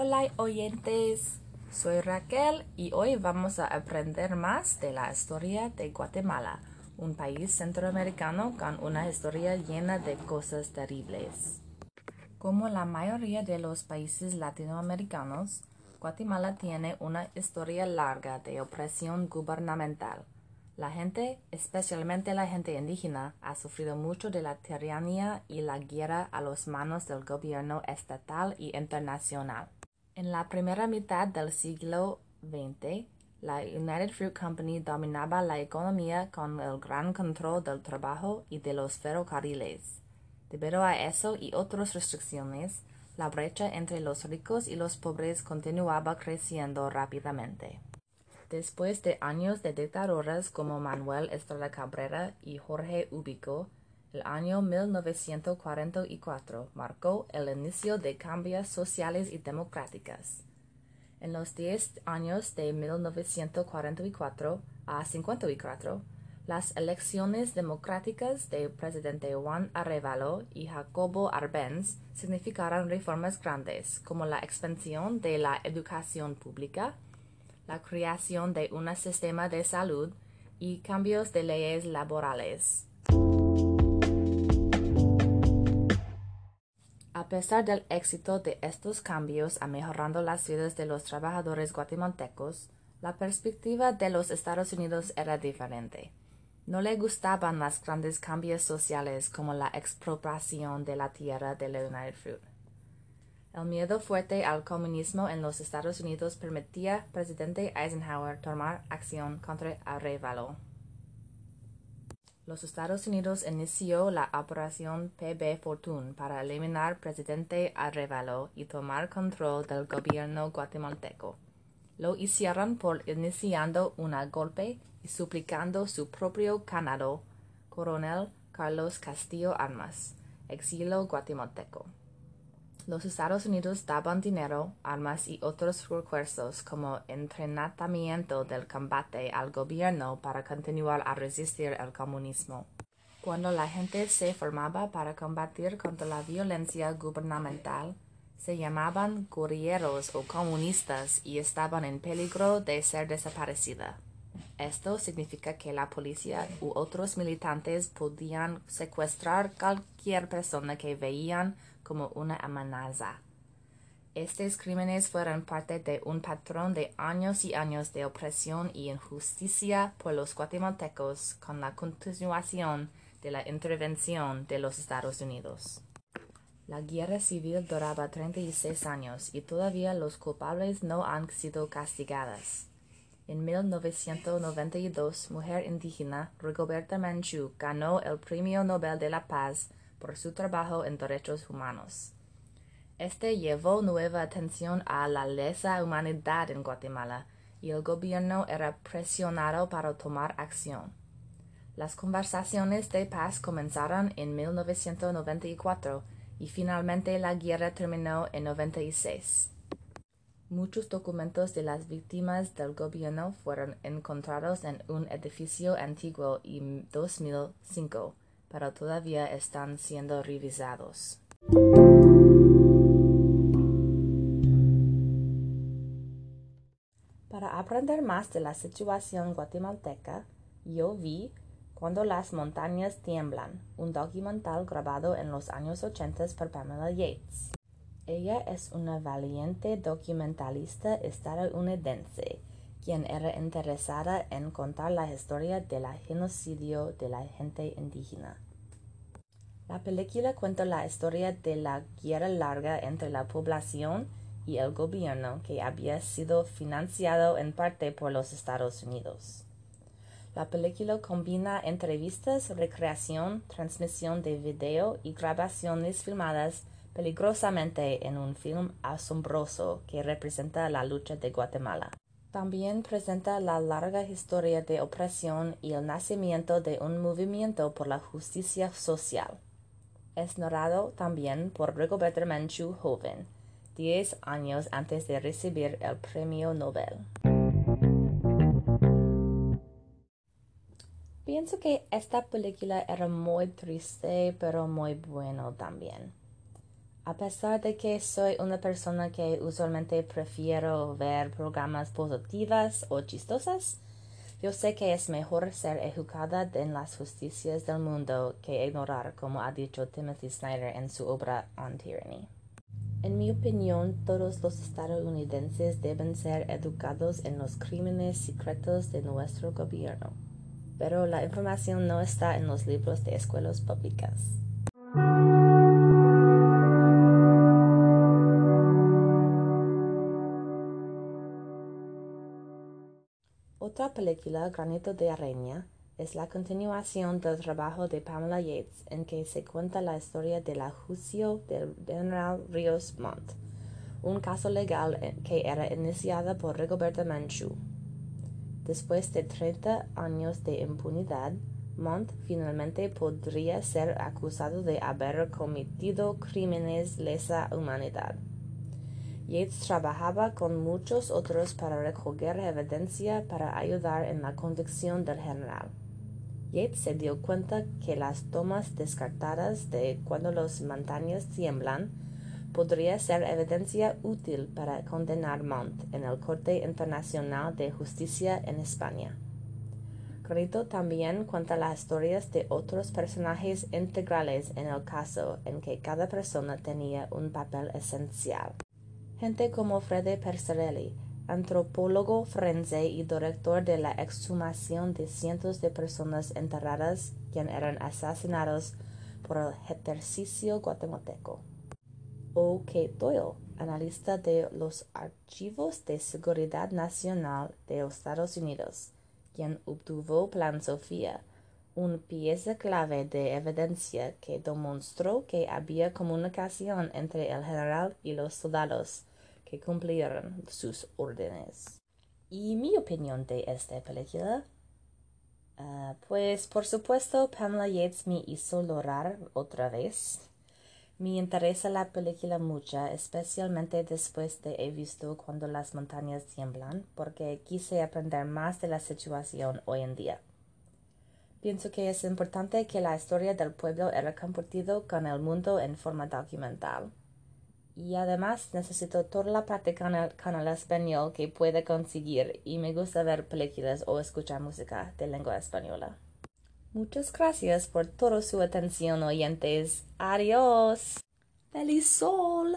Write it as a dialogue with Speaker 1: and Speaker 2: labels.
Speaker 1: Hola oyentes, soy Raquel y hoy vamos a aprender más de la historia de Guatemala, un país centroamericano con una historia llena de cosas terribles. Como la mayoría de los países latinoamericanos, Guatemala tiene una historia larga de opresión gubernamental. La gente, especialmente la gente indígena, ha sufrido mucho de la tiranía y la guerra a las manos del gobierno estatal y internacional. En la primera mitad del siglo XX, la United Fruit Company dominaba la economía con el gran control del trabajo y de los ferrocarriles. Debido a eso y otras restricciones, la brecha entre los ricos y los pobres continuaba creciendo rápidamente. Después de años de dictaduras como Manuel Estrella Cabrera y Jorge Ubico, el año 1944 marcó el inicio de cambios sociales y democráticos. En los diez años de 1944 a 54, las elecciones democráticas de presidente Juan Arevalo y Jacobo Arbenz significaron reformas grandes como la expansión de la educación pública, la creación de un sistema de salud y cambios de leyes laborales. A pesar del éxito de estos cambios a mejorando las vidas de los trabajadores guatemaltecos, la perspectiva de los Estados Unidos era diferente. No le gustaban los grandes cambios sociales como la expropiación de la tierra de United Fruit. El miedo fuerte al comunismo en los Estados Unidos permitía al presidente Eisenhower tomar acción contra Arevalo. Los Estados Unidos inició la operación PB Fortune para eliminar presidente Arevalo y tomar control del gobierno guatemalteco. Lo hicieron por iniciando un golpe y suplicando su propio canado, coronel Carlos Castillo Armas, exilio guatemalteco. Los Estados Unidos daban dinero, armas y otros recursos como entrenamiento del combate al gobierno para continuar a resistir el comunismo. Cuando la gente se formaba para combatir contra la violencia gubernamental, se llamaban guerrilleros o comunistas y estaban en peligro de ser desaparecida. Esto significa que la policía u otros militantes podían secuestrar cualquier persona que veían como una amenaza. Estos crímenes fueron parte de un patrón de años y años de opresión y injusticia por los guatemaltecos con la continuación de la intervención de los Estados Unidos. La guerra civil duraba 36 años y todavía los culpables no han sido castigados. En 1992, mujer indígena Rigoberta Menchú ganó el Premio Nobel de la Paz por su trabajo en derechos humanos. Este llevó nueva atención a la lesa humanidad en Guatemala y el gobierno era presionado para tomar acción. Las conversaciones de paz comenzaron en 1994 y finalmente la guerra terminó en 96. Muchos documentos de las víctimas del gobierno fueron encontrados en un edificio antiguo en 2005 pero todavía están siendo revisados. Para aprender más de la situación guatemalteca, yo vi Cuando las montañas tiemblan, un documental grabado en los años 80 por Pamela Yates. Ella es una valiente documentalista estadounidense quien era interesada en contar la historia del genocidio de la gente indígena. La película cuenta la historia de la guerra larga entre la población y el gobierno que había sido financiado en parte por los Estados Unidos. La película combina entrevistas, recreación, transmisión de video y grabaciones filmadas peligrosamente en un film asombroso que representa la lucha de Guatemala. También presenta la larga historia de opresión y el nacimiento de un movimiento por la justicia social. Es narrado también por Rigoberta Menchú joven, diez años antes de recibir el premio Nobel. Pienso que esta película era muy triste pero muy bueno también. A pesar de que soy una persona que usualmente prefiero ver programas positivas o chistosas, yo sé que es mejor ser educada en las justicias del mundo que ignorar, como ha dicho Timothy Snyder en su obra On Tyranny. En mi opinión, todos los estadounidenses deben ser educados en los crímenes secretos de nuestro gobierno, pero la información no está en los libros de escuelas públicas. Granito de Arena, es la continuación del trabajo de Pamela Yates en que se cuenta la historia de la juicio del general Rios Montt, un caso legal que era iniciada por Rigoberta Menchú. Después de 30 años de impunidad, Montt finalmente podría ser acusado de haber cometido crímenes lesa humanidad. Yates trabajaba con muchos otros para recoger evidencia para ayudar en la convicción del general. Yates se dio cuenta que las tomas descartadas de cuando las montañas tiemblan podría ser evidencia útil para condenar Montt en el Corte Internacional de Justicia en España. Grito también cuenta las historias de otros personajes integrales en el caso en que cada persona tenía un papel esencial. Gente como Freddy Percerelli, antropólogo forense y director de la exhumación de cientos de personas enterradas quien eran asesinados por el ejercicio guatemalteco. O. K. Doyle, analista de los archivos de seguridad nacional de Estados Unidos, quien obtuvo Plan Sofía, un pieza clave de evidencia que demostró que había comunicación entre el general y los soldados que cumplieron sus órdenes. ¿Y mi opinión de esta película? Ah, pues por supuesto Pamela Yates me hizo llorar otra vez. Me interesa la película mucho, especialmente después de haber visto cuando las montañas tiemblan, porque quise aprender más de la situación hoy en día. Pienso que es importante que la historia del pueblo era compartido con el mundo en forma documental y además necesito toda la práctica con el, español que pueda conseguir y me gusta ver películas o escuchar música de lengua española. Muchas gracias por toda su atención oyentes. Adiós. ¡Feliz sol!